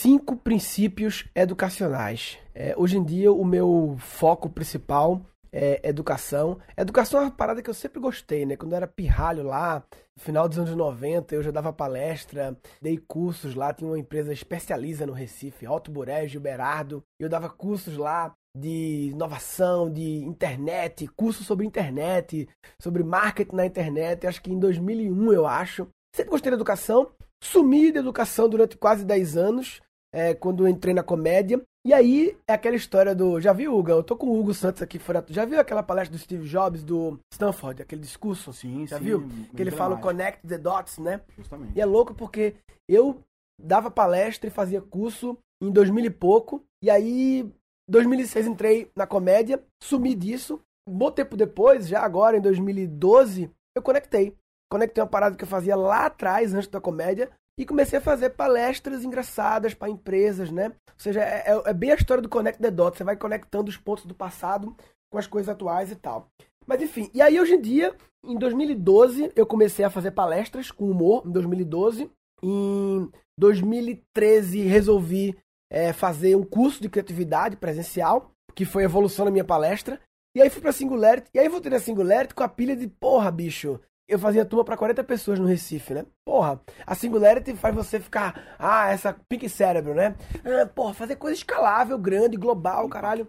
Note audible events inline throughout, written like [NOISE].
cinco princípios educacionais. É, hoje em dia, o meu foco principal é educação. Educação é uma parada que eu sempre gostei, né? Quando eu era pirralho lá, no final dos anos 90, eu já dava palestra, dei cursos lá, tinha uma empresa especializa no Recife, Alto Buré, Gilberardo, e eu dava cursos lá de inovação, de internet, curso sobre internet, sobre marketing na internet, acho que em 2001, eu acho. Sempre gostei da educação, sumi da educação durante quase 10 anos, é, quando entrei na comédia. E aí é aquela história do. Já viu, Hugo? Eu tô com o Hugo Santos aqui fora. Já viu aquela palestra do Steve Jobs do Stanford, aquele discurso? Sim, Já sim, viu? muito Que ele fala. Connect the Dots, né? Justamente. E é louco porque eu dava palestra e fazia curso em 2000 e pouco. E aí, 2006 entrei na comédia, sumi disso. Um bom tempo depois, já agora em 2012, eu conectei. Conectei uma parada que eu fazia lá atrás, antes da comédia, e comecei a fazer palestras engraçadas para empresas, né? Ou seja, é, é- é bem a história do Connect the Dots. Você vai conectando os pontos do passado com as coisas atuais e tal. Mas enfim, e aí hoje em dia, em 2012, eu comecei a fazer palestras com humor, em 2012. Em 2013, resolvi é, fazer um curso de criatividade presencial, que foi a evolução da minha palestra. E aí fui pra Singularity, e aí voltei na Singularity com a pilha de, porra, bicho, eu fazia turma pra 40 pessoas no Recife, né? Porra, a Singularity faz você ficar, ah, essa pique cérebro, né? Ah, porra, fazer coisa escalável, grande, global, caralho.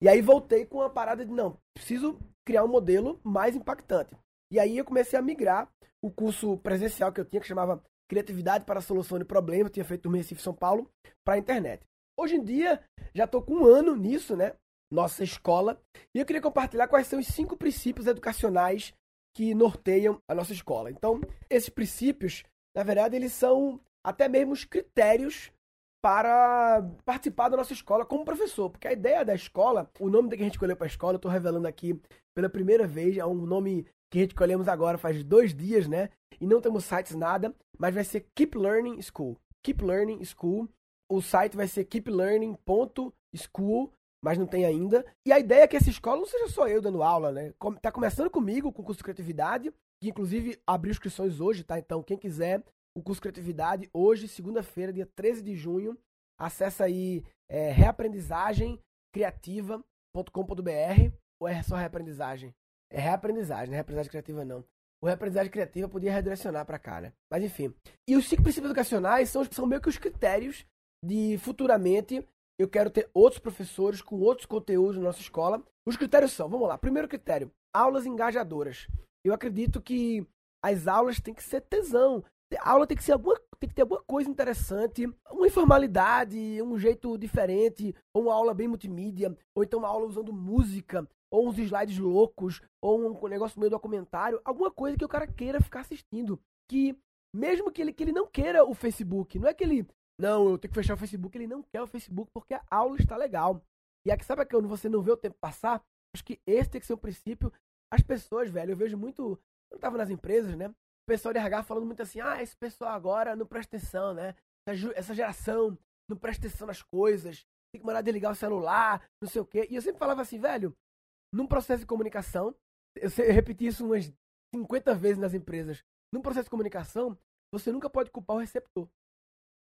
E aí voltei com a parada de, não, preciso criar um modelo mais impactante. E aí eu comecei a migrar o curso presencial que eu tinha, que chamava Criatividade para a Solução de Problemas, tinha feito no Recife, São Paulo, para a internet. Hoje em dia, já estou com um ano nisso, né? Nossa escola. E eu queria compartilhar quais são os cinco princípios educacionais que norteiam a nossa escola. Então, esses princípios, na verdade, eles são até mesmo os critérios para participar da nossa escola como professor. Porque a ideia da escola, o nome que a gente escolheu para a escola, eu estou revelando aqui pela primeira vez, é um nome que a gente escolhemos agora faz dois dias, né? E não temos sites nada, mas vai ser Keep Learning School. Keep Learning School. O site vai ser keeplearning.school, mas não tem ainda. E a ideia é que essa escola não seja só eu dando aula, né? Tá começando comigo com o curso de criatividade, que inclusive abriu inscrições hoje, tá? Então, quem quiser o curso de criatividade, hoje, segunda-feira, dia 13 de junho, acessa aí é, reaprendizagemcriativa.com.br ou é só reaprendizagem? É reaprendizagem, não é reaprendizagem criativa não. O reaprendizagem criativa podia redirecionar pra cá, né? Mas enfim. E os cinco princípios educacionais são, são meio que os critérios de futuramente eu quero ter outros professores com outros conteúdos na nossa escola. Os critérios são, vamos lá. Primeiro critério, aulas engajadoras. Eu acredito que as aulas têm que ser tesão. A aula tem que ser alguma, tem que ter alguma coisa interessante, uma informalidade, um jeito diferente, ou uma aula bem multimídia, ou então uma aula usando música, ou uns slides loucos, ou um negócio meio documentário, alguma coisa que o cara queira ficar assistindo. Que, mesmo que ele, que ele não queira o Facebook, não é que ele, não, eu tenho que fechar o Facebook, ele não quer o Facebook porque a aula está legal. E aqui, sabe quando você não vê o tempo passar? Acho que esse tem que ser o princípio. As pessoas, velho, eu vejo muito. Eu tava nas empresas, né? O pessoal de RH falando muito assim: ah, esse pessoal agora não presta atenção, né? Essa, geração não presta atenção nas coisas, tem que mandar desligar o celular, não sei o quê. E eu sempre falava assim, velho, num processo de comunicação, eu, eu repeti isso umas 50 vezes nas empresas. Num processo de comunicação, você nunca pode culpar o receptor.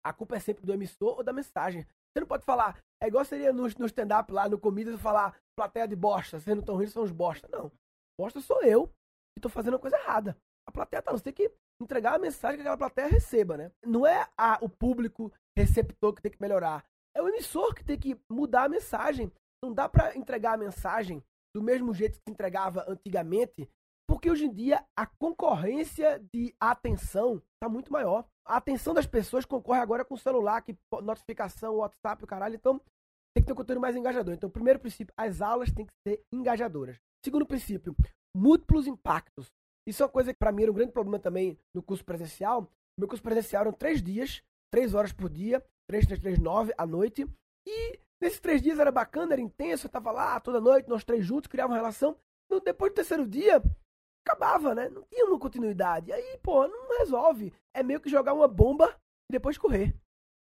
A culpa é sempre do emissor ou da mensagem. Você não pode falar, é igual seria no, no stand-up lá, no comida, falar plateia de bosta, vocês não estão rindo, são os bosta. Não. Bosta sou eu que tô fazendo a coisa errada. A plateia tá, você tem que entregar a mensagem que aquela plateia receba, né? Não é a, o público receptor que tem que melhorar. É o emissor que tem que mudar a mensagem. Não dá pra entregar a mensagem do mesmo jeito que se entregava antigamente, porque hoje em dia a concorrência de atenção tá muito maior. A atenção das pessoas concorre agora com o celular, que notificação, WhatsApp, o caralho. Então, tem que ter um conteúdo mais engajador. Então, primeiro princípio, as aulas têm que ser engajadoras. Segundo princípio, múltiplos impactos. Isso é uma coisa que para mim era um grande problema também no curso presencial. Meu curso presencial eram três dias, três horas por dia, três, três, três, nove à noite. E nesses três dias era bacana, era intenso, eu tava lá toda noite, nós três juntos, criava uma relação. No- Depois do terceiro dia, acabava, né? Não tinha uma continuidade. Aí, pô, não resolve. É meio que jogar uma bomba e depois correr.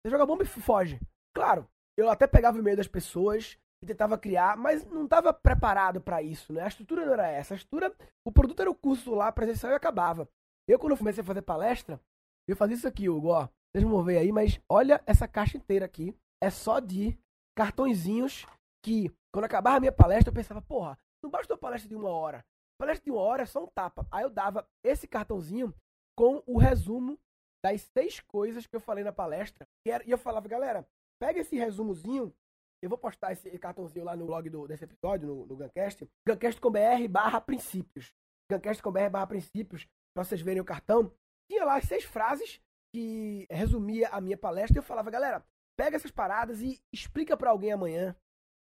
Você joga bomba e foge. Claro, eu até pegava o e-mail das pessoas e tentava criar, mas não estava preparado para isso, né? A estrutura não era essa. A estrutura, o produto era o curso lá presencial e acabava. Eu, quando eu comecei a fazer palestra, eu fazia isso aqui, Hugo, ó. Vocês vão ver aí, mas olha essa caixa inteira aqui. É só de cartõezinhos que, quando acabava a minha palestra, eu pensava, porra, não basta uma palestra de uma hora. Palestra de uma hora é só um tapa. Aí eu dava esse cartãozinho com o resumo das seis coisas que eu falei na palestra. E, era, e eu falava, galera, pega esse resumozinho. Eu vou postar esse cartãozinho lá no blog do, desse episódio, no, no Guncast. Guncast.com.br barra princípios. Guncast.com.br barra princípios. Pra vocês verem o cartão. Tinha lá as seis frases que resumia a minha palestra. E eu falava, galera, pega essas paradas e explica para alguém amanhã.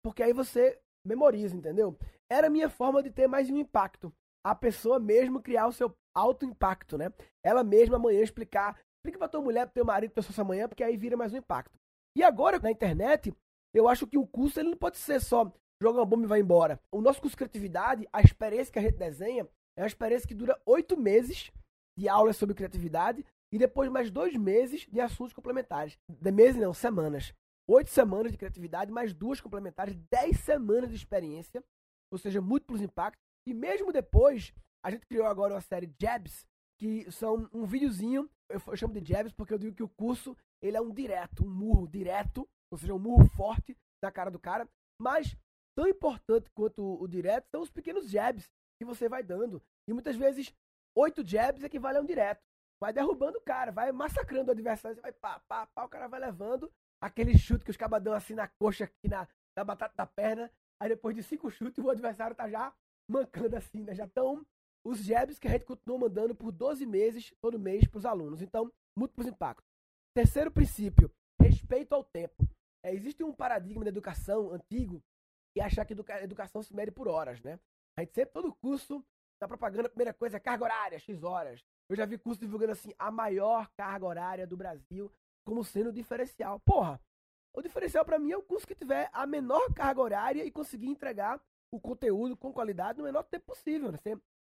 Porque aí você memoriza, entendeu? Era a minha forma de ter mais um impacto. A pessoa mesmo criar o seu alto impacto, né? Ela mesma amanhã explicar. Explica pra tua mulher, pro teu marido, pra sua amanhã, porque aí vira mais um impacto. E agora, na internet, eu acho que o curso ele não pode ser só joga uma bomba e vai embora. O nosso curso de criatividade, a experiência que a gente desenha, é uma experiência que dura oito meses de aulas sobre criatividade e depois mais dois meses de assuntos complementares. De meses não, semanas. Oito semanas de criatividade, mais duas complementares, dez semanas de experiência, ou seja, múltiplos impactos. E mesmo depois, a gente criou agora uma série Jabs, que são um videozinho, eu chamo de Jabs porque eu digo que o curso ele é um direto, um murro direto, ou seja, um murro forte na cara do cara, mas tão importante quanto o, o direto são os pequenos jabs que você vai dando. E muitas vezes, oito jabs equivale a um direto. Vai derrubando o cara, vai massacrando o adversário, vai pá, pá, pá, o cara vai levando aquele chute que os cabas dão assim na coxa, aqui na, na batata da perna, aí depois de cinco chutes o adversário tá já mancando assim, né? Já estão os jabs que a gente continua mandando por 12 meses, todo mês, para os alunos. Então, múltiplos impactos. Terceiro princípio, respeito ao tempo. É, existe um paradigma da educação antigo que acha que a educação se mede por horas, né? A gente sempre, todo curso, na propaganda, a primeira coisa é carga horária, X horas. Eu já vi curso divulgando assim, a maior carga horária do Brasil como sendo diferencial. Porra, o diferencial para mim é o curso que tiver a menor carga horária e conseguir entregar o conteúdo com qualidade no menor tempo possível. Né?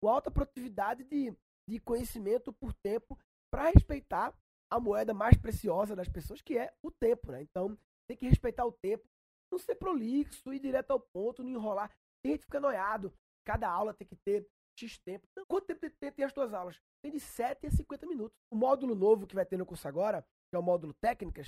com alta produtividade de, de conhecimento por tempo para respeitar a moeda mais preciosa das pessoas, que é o tempo, né? Então, tem que respeitar o tempo, não ser prolixo, ir direto ao ponto, não enrolar. Tem gente que fica noiado. Cada aula tem que ter X tempo. Então, quanto tempo tem, tem as tuas aulas? Tem de 7 a 50 minutos. O módulo novo que vai ter no curso agora, que é o módulo técnicas,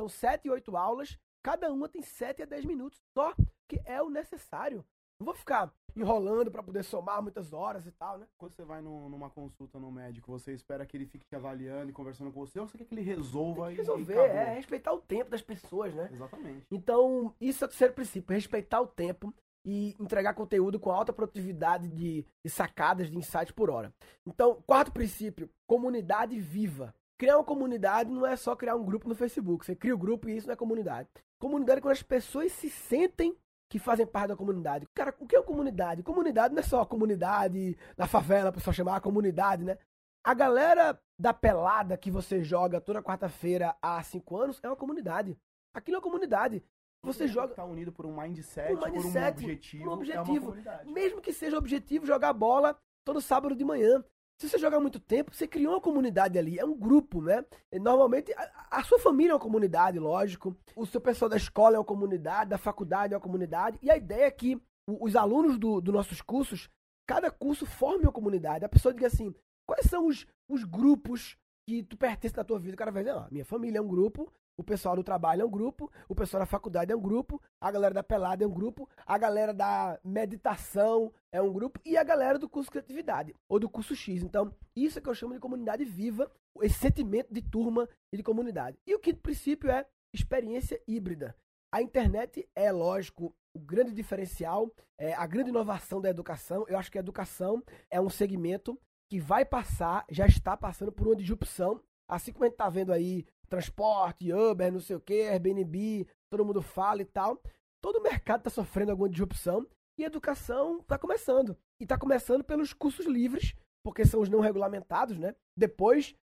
são 7 e 8 aulas. Cada uma tem 7 a 10 minutos. Só que é o necessário. Não vou ficar enrolando para poder somar muitas horas e tal, né? Quando você vai no, numa consulta no médico, você espera que ele fique te avaliando e conversando com você, ou você quer que ele resolva que resolver, e é respeitar o tempo das pessoas, né? Exatamente. Então, isso é o terceiro princípio, respeitar o tempo e entregar conteúdo com alta produtividade de, de sacadas, de insights por hora. Então, quarto princípio, comunidade viva. Criar uma comunidade não é só criar um grupo no Facebook. Você cria o um grupo e isso não é comunidade. Comunidade é quando as pessoas se sentem que fazem parte da comunidade. Cara, o que é comunidade? Comunidade não é só a comunidade na favela, para só chamar a comunidade, né? A galera da pelada que você joga toda quarta-feira há cinco anos é uma comunidade. Aquilo é uma comunidade. Você joga. Tá unido por um mindset, um mindset por um objetivo. Um objetivo. É Mesmo que seja objetivo jogar bola todo sábado de manhã. Se você jogar muito tempo, você criou uma comunidade ali, é um grupo, né? Normalmente, a, a, sua família é uma comunidade, lógico. O seu pessoal da escola é uma comunidade, da faculdade é uma comunidade. E a ideia é que os alunos dos do nossos cursos, cada curso forme uma comunidade. A pessoa diga assim, quais são os, os grupos que tu pertence na tua vida? O cara vai dizer, ah, minha família é um grupo, o pessoal do trabalho é um grupo, o pessoal da faculdade é um grupo, a galera da pelada é um grupo, a galera da meditação é um grupo e a galera do curso criatividade ou do curso X. Então, isso é que eu chamo de comunidade viva, esse sentimento de turma e de comunidade. E o quinto princípio é experiência híbrida. A internet é, lógico, o grande diferencial, é a grande inovação da educação. Eu acho que a educação é um segmento que vai passar, já está passando por uma disrupção, assim como a gente está vendo aí transporte, Uber, não sei o que, Airbnb, todo mundo fala e tal. Todo o mercado está sofrendo alguma disrupção e a educação está começando. E está começando pelos cursos livres, porque são os não regulamentados, né? Depois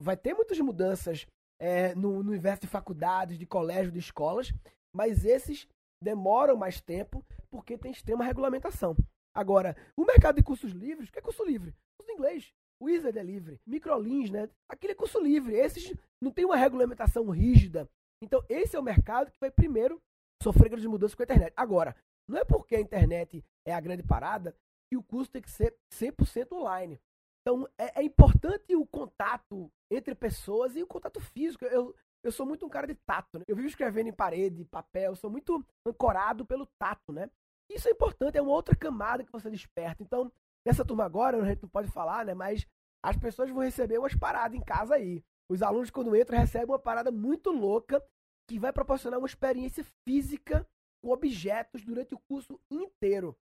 vai ter muitas mudanças é, no, no universo de faculdades, de colégios, de escolas, mas esses demoram mais tempo porque tem extrema regulamentação. Agora, o mercado de cursos livres, o que é curso livre? Curso de inglês. Wizard é livre. Microlins, né? Aquele é curso livre. Esses não tem uma regulamentação rígida. Então, esse é o mercado que vai primeiro sofrer grandes mudanças com a internet. Agora, não é porque a internet é a grande parada que o curso tem que ser 100% online. Então, é, é, importante o contato entre pessoas e o contato físico. Eu, eu sou muito um cara de tato, né? Eu vivo escrevendo em parede, papel, sou muito ancorado pelo tato, né? Isso é importante, é uma outra camada que você desperta. Então, nessa turma agora, a gente não pode falar, né? Mas as pessoas vão receber umas paradas em casa aí. Os alunos, quando entram, recebem uma parada muito louca que vai proporcionar uma experiência física com objetos durante o curso inteiro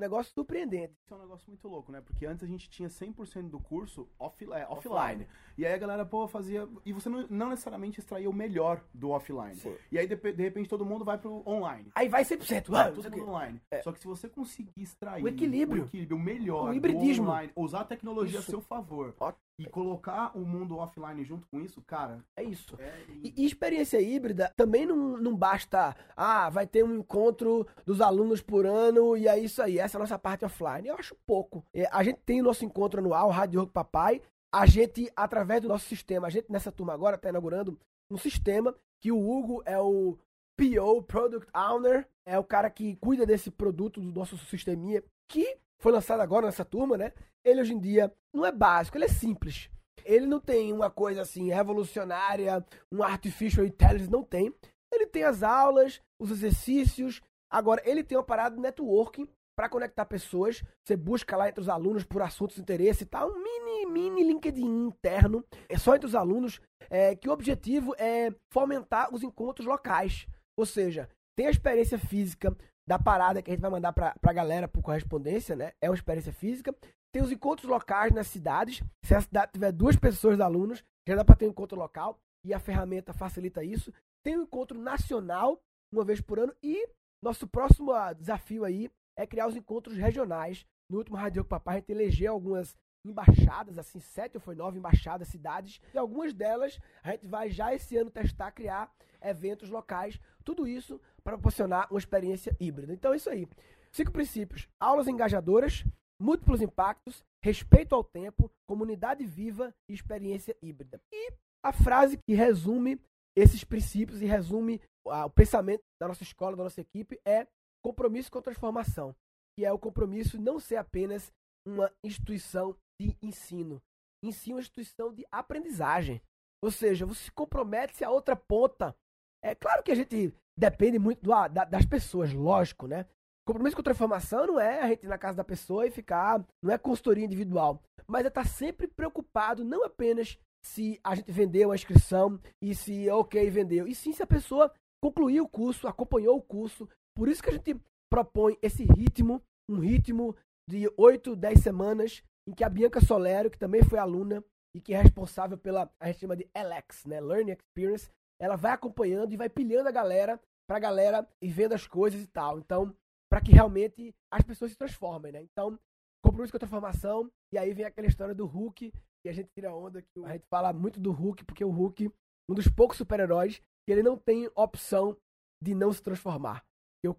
negócio surpreendente. Isso é um negócio muito louco, né? Porque antes a gente tinha 100% do curso off, é, offline. offline. E aí a galera, pô, fazia. E você não, não necessariamente extraía o melhor do offline. Sim. E aí, de, de, repente, todo mundo vai pro online. Aí vai 100%. Vai, tudo mundo online. É. Só que se você conseguir extrair o equilíbrio, o, equilíbrio, o melhor o hibridismo. online, usar a tecnologia isso. a seu favor. E colocar o mundo offline junto com isso, cara. É isso. É... E, experiência híbrida também não, não basta. Ah, vai ter um encontro dos alunos por ano e é isso aí. Essa é a nossa parte offline. Eu acho pouco. É, a gente tem o nosso encontro anual, Rádio Rock Papai. A gente, através do nosso sistema, a gente nessa turma agora está inaugurando um sistema que o Hugo é o PO, Product Owner, é o cara que cuida desse produto do nosso sisteminha, que foi lançado agora nessa turma, né? Ele hoje em dia não é básico, ele é simples. Ele não tem uma coisa assim revolucionária, um artificial intelligence, não tem. Ele tem as aulas, os exercícios. Agora, ele tem uma parada de networking para conectar pessoas. Você busca lá entre os alunos por assuntos de interesse e tal. Um mini, mini LinkedIn interno. É só entre os alunos. É, que o objetivo é fomentar os encontros locais. Ou seja, tem a experiência física da parada que a gente vai mandar pra, pra galera por correspondência, né? É uma experiência física. Tem os encontros locais nas cidades. Se a cidade tiver duas pessoas alunos, já dá para ter um encontro local. E a ferramenta facilita isso. Tem um encontro nacional, uma vez por ano. E nosso próximo ah, desafio aí é criar os encontros regionais. No último Rádio Papai, a gente elegeu algumas embaixadas, assim, sete ou foi nove embaixadas, cidades, e algumas delas a gente vai já esse ano testar, criar eventos locais, tudo isso para proporcionar uma experiência híbrida. Então é isso aí. Cinco princípios: aulas engajadoras, múltiplos impactos, respeito ao tempo, comunidade viva e experiência híbrida. E a frase que resume esses princípios e resume ah, o pensamento da nossa escola, da nossa equipe é compromisso com transformação, que é o compromisso não ser apenas uma instituição de ensino, em si uma instituição de aprendizagem. Ou seja, você se compromete a outra ponta. É claro que a gente depende muito do, da, das pessoas, lógico, né? Compromisso com transformação não é a gente ir na casa da pessoa e ficar, não é consultoria individual, mas é estar sempre preocupado não apenas se a gente vendeu a inscrição e se ok vendeu, e sim se a pessoa concluiu o curso, acompanhou o curso. Por isso que a gente propõe esse ritmo, um ritmo de 8, 10 semanas, em que a Bianca Solero, que também foi aluna e que é responsável pela, a gente chama de LX, né, Learning Experience, ela vai acompanhando e vai pilhando a galera pra galera ir vendo as coisas e tal. Então, para que realmente as pessoas se transformem, né? Então, compromisso com a transformação, e aí vem aquela história do Hulk, e a gente tira onda que a gente fala muito do Hulk, porque o Hulk, um dos poucos super-heróis, que ele não tem opção de não se transformar.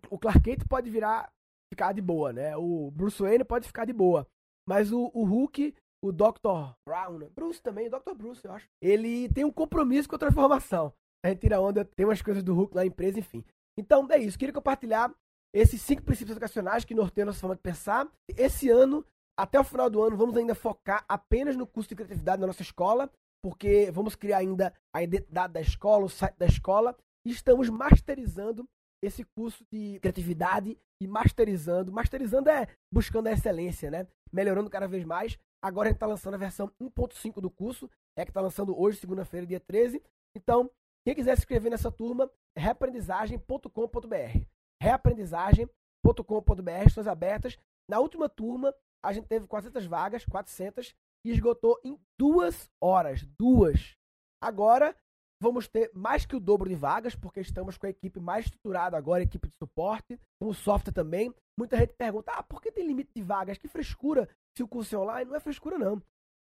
O Clark Kent pode virar ficar de boa, né? O Bruce Wayne pode ficar de boa. Mas o, o Hulk, o Dr. Brown, né? Bruce também, o Dr. Bruce, eu acho. Ele tem um compromisso com a transformação. A gente tira onda, tem umas coisas do Hulk na empresa, enfim. Então é isso. Queria compartilhar esses cinco princípios educacionais que norteiam nossa forma de pensar. Esse ano, até o final do ano, vamos ainda focar apenas no curso de criatividade na nossa escola, porque vamos criar ainda a identidade da escola, o site da escola, e estamos masterizando esse curso de criatividade e masterizando. Masterizando é buscando a excelência, né? Melhorando cada vez mais. Agora a gente está lançando a versão 1.5 do curso, é que está lançando hoje, segunda-feira, dia 13. Então, quem quiser se inscrever nessa turma, reaprendizagem.com.br. Reaprendizagem.com.br, estão abertas. Na última turma, a gente teve 400 vagas, 400, e esgotou em duas horas. Duas. Agora, Vamos ter mais que o dobro de vagas, porque estamos com a equipe mais estruturada agora, equipe de suporte, com o software também. Muita gente pergunta, ah, por que tem limite de vagas? Que frescura se o curso é online? Não é frescura, não.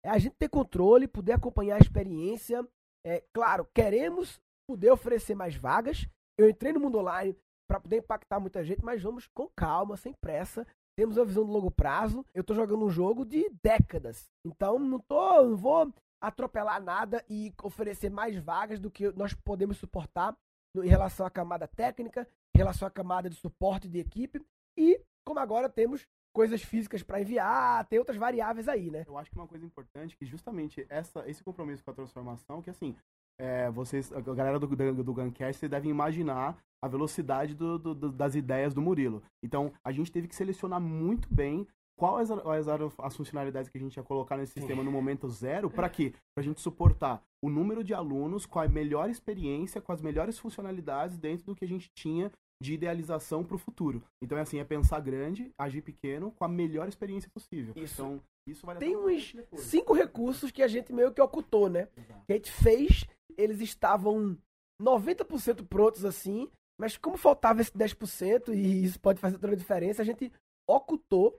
É a gente ter controle, poder acompanhar a experiência. É, claro, queremos poder oferecer mais vagas. Eu entrei no mundo online para poder impactar muita gente, mas vamos com calma, sem pressa. Temos uma visão de longo prazo. Eu estou jogando um jogo de décadas. Então não tô, não vou atropelar nada e oferecer mais vagas do que nós podemos suportar em relação à camada técnica, em relação à camada de suporte de equipe. E, como agora temos coisas físicas para enviar, tem outras variáveis aí, né? Eu acho que uma coisa importante que justamente essa, esse compromisso com a transformação, que assim, é, vocês, a galera do, do, Guncast, vocês devem imaginar a velocidade do, do, das ideias do Murilo. Então, a gente teve que selecionar muito bem quais eram as funcionalidades que a gente ia colocar nesse sistema no momento zero, para quê? Para a gente suportar o número de alunos com a melhor experiência, com as melhores funcionalidades dentro do que a gente tinha de idealização para o futuro. Então é assim, é pensar grande, agir pequeno, com a melhor experiência possível. Isso. Então, isso vai Tem uns cinco recursos que a gente meio que ocultou, né? Exato. Que a gente fez, eles estavam 90% prontos assim, mas como faltava esse 10%, e isso pode fazer toda a diferença, a gente ocultou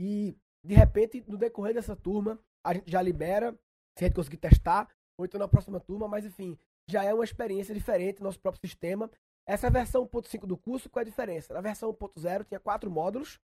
e, de repente, no decorrer dessa turma, a gente já libera, se a gente conseguir testar, ou então na próxima turma, mas enfim, já é uma experiência diferente no nosso próprio sistema. Essa versão 1.5 do curso, qual é a diferença? Na versão 1.0 tinha quatro módulos: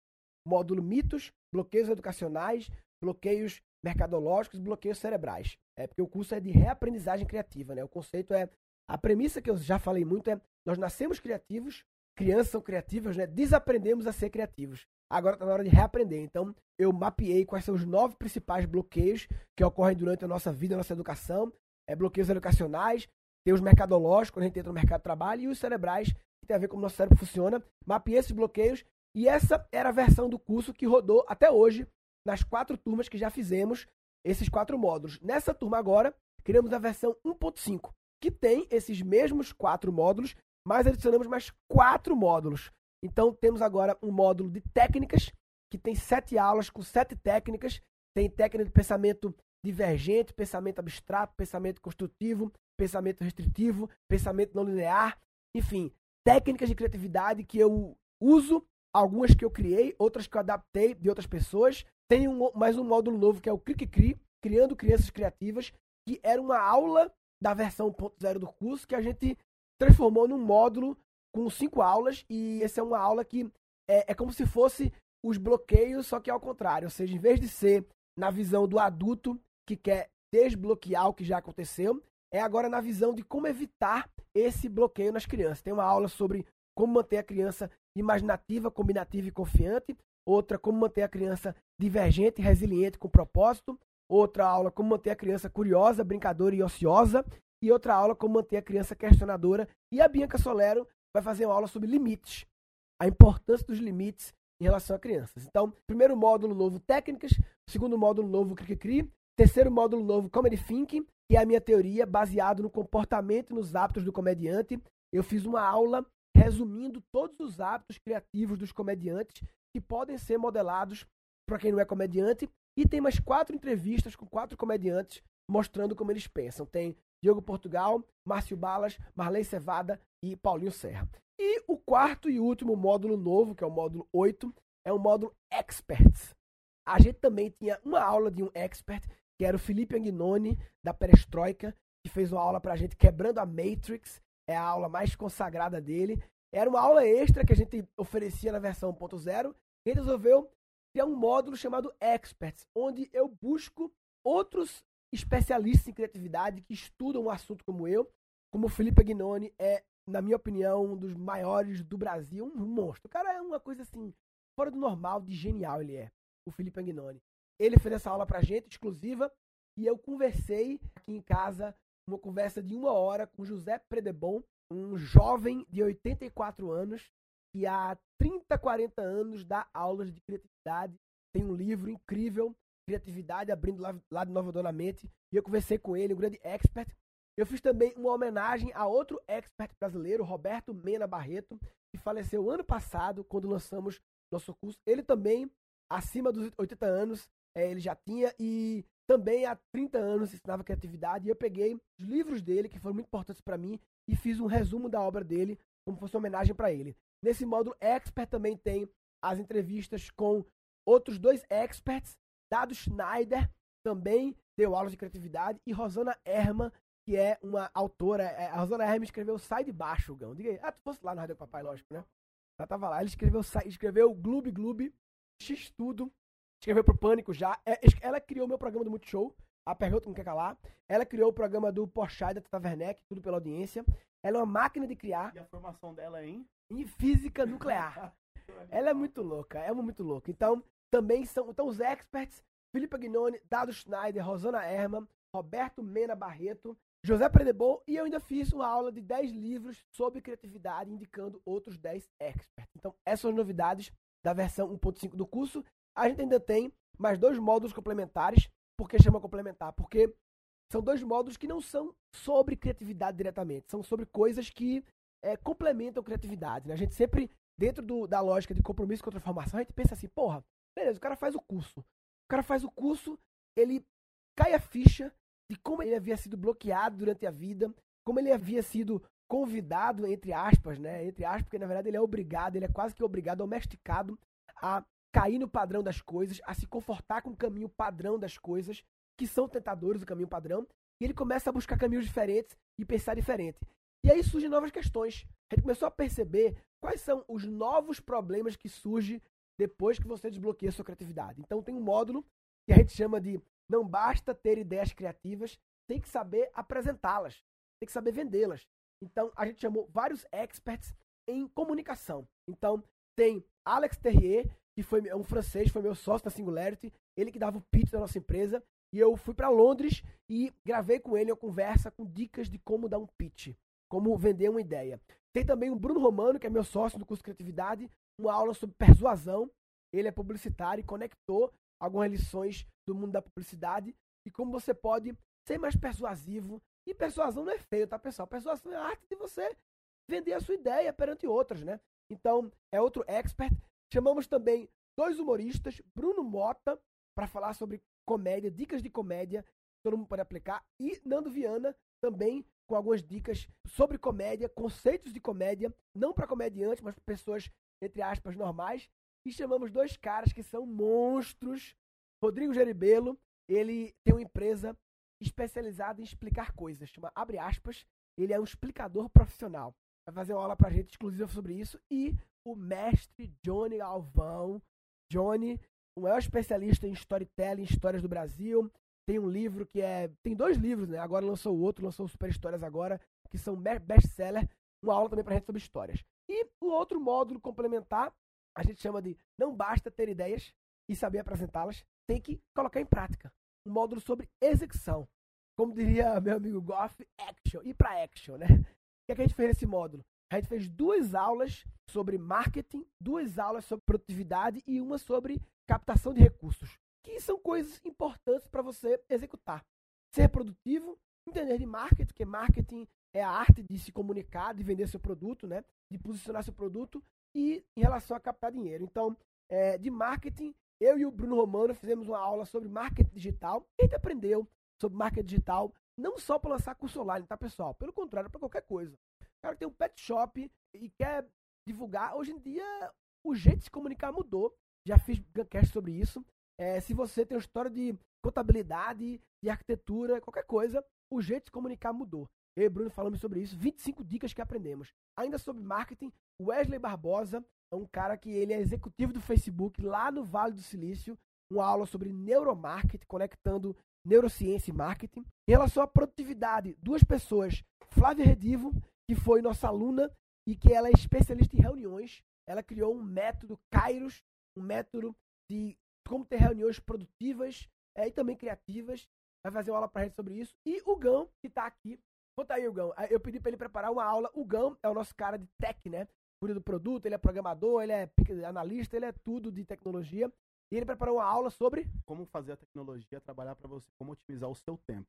módulo mitos, bloqueios educacionais, bloqueios mercadológicos, bloqueios cerebrais. É porque o curso é de reaprendizagem criativa, né? O conceito é a premissa que eu já falei muito é nós nascemos criativos, crianças são criativas, né? Desaprendemos a ser criativos. Agora está na hora de reaprender. Então, eu mapeei quais são os nove principais bloqueios que ocorrem durante a nossa vida, a nossa educação. É, bloqueios educacionais, tem os mercadológicos, quando a gente entra no mercado de trabalho, e os cerebrais, que tem a ver com como nosso cérebro funciona. Mapeei esses bloqueios e essa era a versão do curso que rodou até hoje, nas quatro turmas que já fizemos, esses quatro módulos. Nessa turma agora, criamos a versão 1.5, que tem esses mesmos quatro módulos, mas adicionamos mais quatro módulos. Então temos agora um módulo de técnicas, que tem sete aulas com sete técnicas. Tem técnica de pensamento divergente, pensamento abstrato, pensamento construtivo, pensamento restritivo, pensamento não linear, enfim, técnicas de criatividade que eu uso, algumas que eu criei, outras que eu adaptei de outras pessoas. Tem um, mais um módulo novo que é o Click Cri, Criando Crianças Criativas, que era uma aula da versão 1.0 do curso que a gente transformou num módulo com cinco aulas e essa é uma aula que é, é como se fosse os bloqueios, só que ao contrário, ou seja, em vez de ser na visão do adulto que quer desbloquear o que já aconteceu, é agora na visão de como evitar esse bloqueio nas crianças. Tem uma aula sobre como manter a criança imaginativa, combinativa e confiante. Outra, como manter a criança divergente, resiliente com propósito. Outra aula, como manter a criança curiosa, brincadora e ociosa. E outra aula, como manter a criança questionadora. E a Bianca Solero vai fazer uma aula sobre limites. A importância dos limites em relação a crianças. Então, primeiro módulo novo, técnicas. Segundo módulo novo, cri-cri. Terceiro módulo novo, comedy thinking que é a minha teoria baseado no comportamento e nos hábitos do comediante. Eu fiz uma aula resumindo todos os hábitos criativos dos comediantes que podem ser modelados para quem não é comediante. E tem mais quatro entrevistas com quatro comediantes mostrando como eles pensam. Tem Diogo Portugal, Márcio Balas, Marley Cevada e Paulinho Serra. E o quarto e último módulo novo, que é o módulo 8, é o módulo Experts. A gente também tinha uma aula de um expert que era o Felipe Agnoni, da Perestroika, que fez uma aula pra gente quebrando a Matrix, é a aula mais consagrada dele. Era uma aula extra que a gente oferecia na versão 1.0, e ele resolveu ter um módulo chamado Experts, onde eu busco outros especialistas em criatividade que estudam um assunto como eu, como o Felipe Agnoni é, na minha opinião, um dos maiores do Brasil, um monstro. O cara é uma coisa assim, fora do normal, de genial ele é, o Felipe Agnoni. Ele fez essa aula pra gente, exclusiva, e eu conversei aqui em casa, uma conversa de uma hora com José Predebon, um jovem de 84 anos, que há 30, 40 anos dá aulas de criatividade, tem um livro incrível, Criatividade, abrindo lá, lá de Nova Dona Mente, e eu conversei com ele, um grande expert. Eu fiz também uma homenagem a outro expert brasileiro, Roberto Mena Barreto, que faleceu ano passado, quando lançamos nosso curso. Ele também, acima dos 80 anos, é, ele já tinha e também há 30 anos ensinava criatividade e eu peguei os livros dele que foram muito importantes para mim e fiz um resumo da obra dele como fosse uma homenagem para ele. Nesse módulo expert também tem as entrevistas com outros dois experts, Dado Schneider também deu aulas de criatividade e Rosana Herman, que é uma autora, é, a Rosana Herman escreveu Sai de Baixo, Gão. Diga aí, ah, tu fosse lá no Rádio Papai, lógico, né? Ela tava lá, ele escreveu, escreveu Gloob Gloob, X Tudo, escreveu pro Pânico já. É, ela criou meu programa do Multishow, A Pergunta Não Quer Calar. Ela criou o programa do Porchat da Tata Werneck, tudo pela audiência. Ela é uma máquina de criar. E a formação dela é em? Em física nuclear. [LAUGHS] ela é muito louca, é muito louca. Então, também são então os experts, Felipe Agnone, Dado Schneider, Rosana Herman, Roberto Mena Barreto, José Predebol e eu ainda fiz uma aula de 10 livros sobre criatividade, indicando outros 10 experts. Então, essas são as novidades da versão 1.5 do curso. A gente ainda tem mais dois módulos complementares. Por que chama complementar? Porque são dois módulos que não são sobre criatividade diretamente, são sobre coisas que é, complementam criatividade. Né? A gente sempre, dentro do, da lógica de compromisso com a transformação, a gente pensa assim, porra, beleza, o cara faz o curso. O cara faz o curso, ele cai a ficha de como ele havia sido bloqueado durante a vida, como ele havia sido convidado, entre aspas, né? Entre aspas, porque na verdade ele é obrigado, ele é quase que obrigado, domesticado a cair no padrão das coisas, a se confortar com o caminho padrão das coisas, que são tentadores, o caminho padrão, e ele começa a buscar caminhos diferentes e pensar diferente. E aí surgem novas questões. A gente começou a perceber quais são os novos problemas que surgem depois que você desbloqueia a sua criatividade. Então tem um módulo que a gente chama de não basta ter ideias criativas, tem que saber apresentá-las, tem que saber vendê-las. Então a gente chamou vários experts em comunicação. Então tem Alex Terrier, que foi um francês, foi meu sócio da Singularity, ele que dava o pitch da nossa empresa, e eu fui para Londres e gravei com ele uma conversa com dicas de como dar um pitch, como vender uma ideia. Tem também o Bruno Romano, que é meu sócio do curso de Criatividade, uma aula sobre persuasão. Ele é publicitário e conectou algumas lições do mundo da publicidade e como você pode ser mais persuasivo. E persuasão não é feio, tá, pessoal? Persuasão é a arte de você vender a sua ideia perante outras, né? Então, é outro expert. Chamamos também dois humoristas, Bruno Mota, para falar sobre comédia, dicas de comédia, todo mundo pode aplicar, e Nando Viana, também com algumas dicas sobre comédia, conceitos de comédia, não para comediantes, mas para pessoas, entre aspas, normais. E chamamos dois caras que são monstros. Rodrigo Geribelo, ele tem uma empresa especializada em explicar coisas, chama Abre aspas, ele é um explicador profissional. Vai fazer uma aula pra gente exclusiva sobre isso. E o mestre Johnny Alvão. Johnny, o maior especialista em storytelling, histórias do Brasil. Tem um livro que é. Tem dois livros, né? Agora lançou o outro, lançou Super Histórias agora, que são best-seller. Uma aula também pra gente sobre histórias. E o outro módulo complementar, a gente chama de Não basta ter ideias e saber apresentá-las, tem que colocar em prática. Um módulo sobre execução. Como diria meu amigo Goff, action. E para action, né? O que, é que a gente fez nesse módulo? A gente fez duas aulas sobre marketing, duas aulas sobre produtividade e uma sobre captação de recursos, que são coisas importantes para você executar. Ser produtivo, entender de marketing, que marketing é a arte de se comunicar, de vender seu produto, né? de posicionar seu produto e em relação a captar dinheiro. Então, é, de marketing, eu e o Bruno Romano fizemos uma aula sobre marketing digital. A gente aprendeu sobre marketing digital não só para lançar curso online, tá, pessoal? Pelo contrário, para qualquer coisa. Cara tem um pet shop e quer divulgar. Hoje em dia, o jeito de se comunicar mudou. Já fiz cast sobre isso. É, se você tem uma história de contabilidade, de arquitetura, qualquer coisa, o jeito de se comunicar mudou. Eu e Bruno falamos sobre isso, 25 dicas que aprendemos. Ainda sobre marketing, Wesley Barbosa é um cara que ele é executivo do Facebook lá no Vale do Silício, uma aula sobre neuromarketing, conectando neurociência e marketing. Em relação à produtividade, duas pessoas, Flávia Redivo, que foi nossa aluna e que ela é especialista em reuniões. Ela criou um método Kairos, um método de como ter reuniões produtivas é, e também criativas. Vai fazer uma aula pra gente sobre isso. E o Gão, que tá aqui. Conta aí, o Gão. Eu pedi para ele preparar uma aula. O Gão é o nosso cara de tech, né? Cuida do produto, ele é programador, ele é analista, ele é tudo de tecnologia. E ele preparou uma aula sobre como fazer a tecnologia trabalhar para você, como otimizar o seu tempo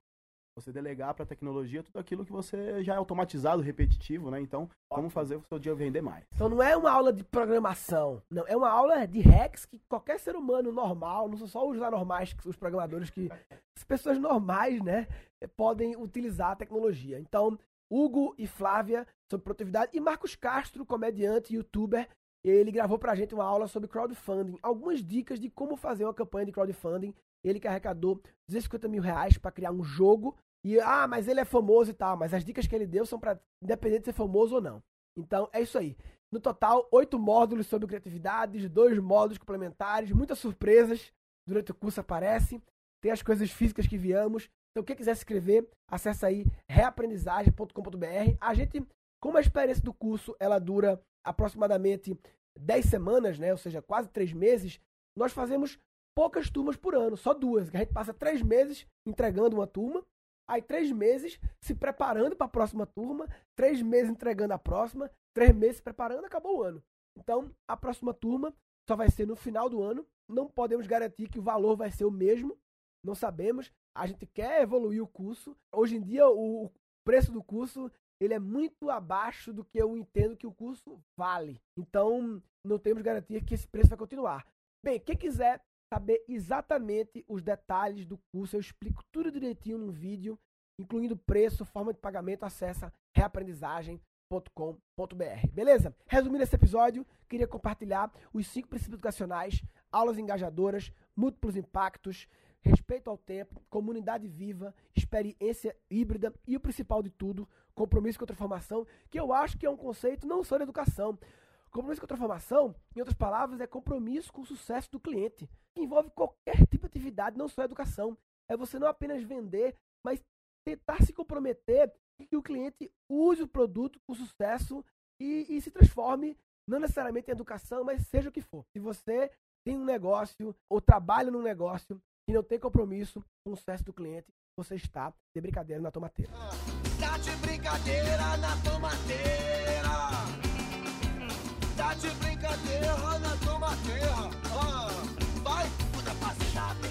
você delegar para a tecnologia tudo aquilo que você já é automatizado, repetitivo, né? Então, como fazer o seu dia vender mais. Então não é uma aula de programação, não, é uma aula de hacks que qualquer ser humano normal, não são só os normais, os programadores que as pessoas normais, né, podem utilizar a tecnologia. Então, Hugo e Flávia sobre produtividade e Marcos Castro, comediante, youtuber, ele gravou pra gente uma aula sobre crowdfunding, algumas dicas de como fazer uma campanha de crowdfunding. Ele que arrecadou 250 mil reais para criar um jogo e, ah, mas ele é famoso e tal. Mas as dicas que ele deu são para independente de ser famoso ou não. Então, é isso aí. No total, oito módulos sobre criatividade, dois módulos complementares, muitas surpresas durante o curso aparece. Tem as coisas físicas que viamos. Então, quem quiser se inscrever, acessa aí reaprendizagem.com.br. A gente, como a experiência do curso ela dura aproximadamente 10 semanas, né? Ou seja, quase três meses, nós fazemos poucas turmas por ano, só duas. A gente passa três meses entregando uma turma, aí três meses se preparando para a próxima turma, três meses entregando a próxima, três meses se preparando, acabou o ano. Então, a próxima turma só vai ser no final do ano. Não podemos garantir que o valor vai ser o mesmo, não sabemos. A gente quer evoluir o curso. Hoje em dia, o preço do curso ele é muito abaixo do que eu entendo que o curso vale. Então, não temos garantia que esse preço vai continuar. Bem, quem quiser saber exatamente os detalhes do curso, eu explico tudo direitinho no vídeo, incluindo preço, forma de pagamento, acessa reaprendizagem.com.br. Beleza? Resumindo esse episódio, queria compartilhar os cinco princípios educacionais, aulas engajadoras, múltiplos impactos, respeito ao tempo, comunidade viva, experiência híbrida e o principal de tudo, compromisso com a transformação, que eu acho que é um conceito não só da educação. Compromisso com a transformação, em outras palavras, é compromisso com o sucesso do cliente, que envolve qualquer tipo de atividade, não só educação. É você não apenas vender, mas tentar se comprometer que o cliente use o produto com sucesso e, e se transforme, não necessariamente em educação, mas seja o que for. Se você tem um negócio ou trabalha num negócio e não tem compromisso com o sucesso do cliente, você está de brincadeira na tomateira. Ah, tá de brincadeira na tomateira terra, na toma terra. Ah, vai, puta facilidade.